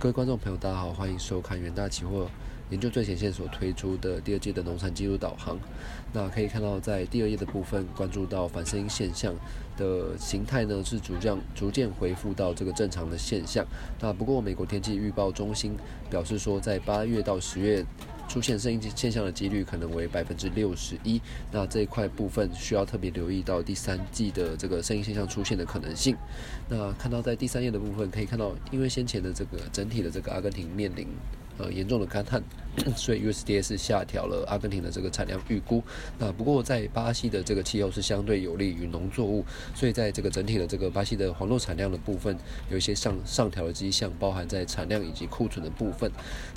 各位观众朋友，大家好，欢迎收看远大期货研究最前线所推出的第二季的农产记录导航。那可以看到，在第二页的部分，关注到反声音现象的形态呢，是逐渐逐渐恢复到这个正常的现象。那不过，美国天气预报中心表示说，在八月到十月。出现声音现象的几率可能为百分之六十一，那这一块部分需要特别留意到第三季的这个声音现象出现的可能性。那看到在第三页的部分，可以看到，因为先前的这个整体的这个阿根廷面临。呃，严重的干旱，所以 USDA 是下调了阿根廷的这个产量预估。那不过在巴西的这个气候是相对有利于农作物，所以在这个整体的这个巴西的黄豆产量的部分有一些上上调的迹象，包含在产量以及库存的部分。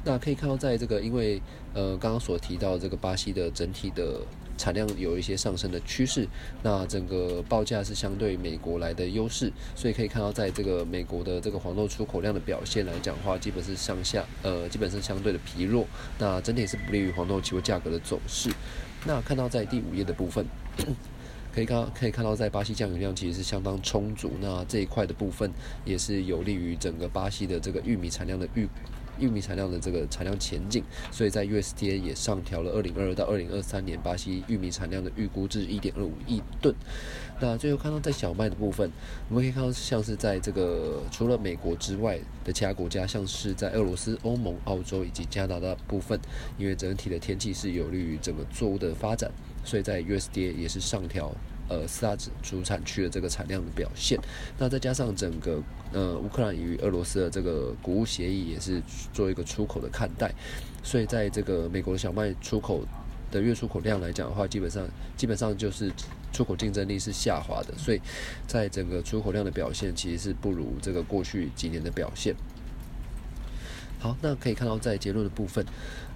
那可以看到，在这个因为呃刚刚所提到这个巴西的整体的。产量有一些上升的趋势，那整个报价是相对美国来的优势，所以可以看到，在这个美国的这个黄豆出口量的表现来讲的话，基本是向下，呃，基本是相对的疲弱，那整体是不利于黄豆期货价格的走势。那看到在第五页的部分，可以看可以看到，在巴西降雨量其实是相当充足，那这一块的部分也是有利于整个巴西的这个玉米产量的预。玉米产量的这个产量前景，所以在 USDA 也上调了二零二二到二零二三年巴西玉米产量的预估至一点二五亿吨。那最后看到在小麦的部分，我们可以看到像是在这个除了美国之外的其他国家，像是在俄罗斯、欧盟、澳洲以及加拿大部分，因为整体的天气是有利于整个作物的发展，所以在 USDA 也是上调。呃，四大主产区的这个产量的表现，那再加上整个呃乌克兰与俄罗斯的这个谷物协议也是做一个出口的看待，所以在这个美国的小麦出口的月出口量来讲的话，基本上基本上就是出口竞争力是下滑的，所以在整个出口量的表现其实是不如这个过去几年的表现。好，那可以看到在结论的部分，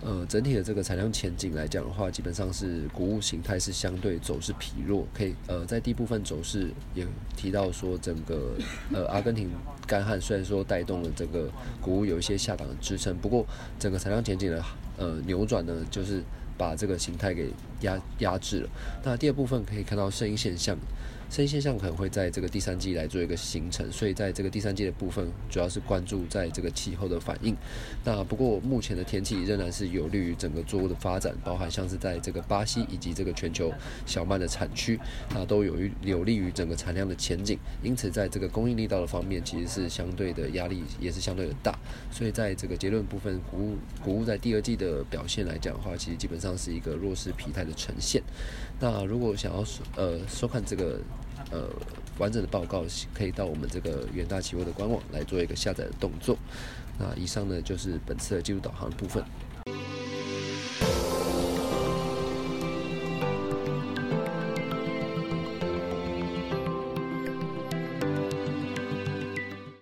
呃，整体的这个产量前景来讲的话，基本上是谷物形态是相对走势疲弱。可以，呃，在第一部分走势也提到说，整个呃阿根廷干旱虽然说带动了整个谷物有一些下档的支撑，不过整个产量前景的呃扭转呢，就是把这个形态给压压制了。那第二部分可以看到声音现象。生现象可能会在这个第三季来做一个形成，所以在这个第三季的部分，主要是关注在这个气候的反应。那不过目前的天气仍然是有利于整个作物的发展，包含像是在这个巴西以及这个全球小麦的产区，那都有于有利于整个产量的前景。因此，在这个供应力道的方面，其实是相对的压力也是相对的大。所以在这个结论部分，谷物谷物在第二季的表现来讲的话，其实基本上是一个弱势疲态的呈现。那如果想要呃收看这个。呃，完整的报告可以到我们这个远大企货的官网来做一个下载的动作。那以上呢就是本次的技术导航部分。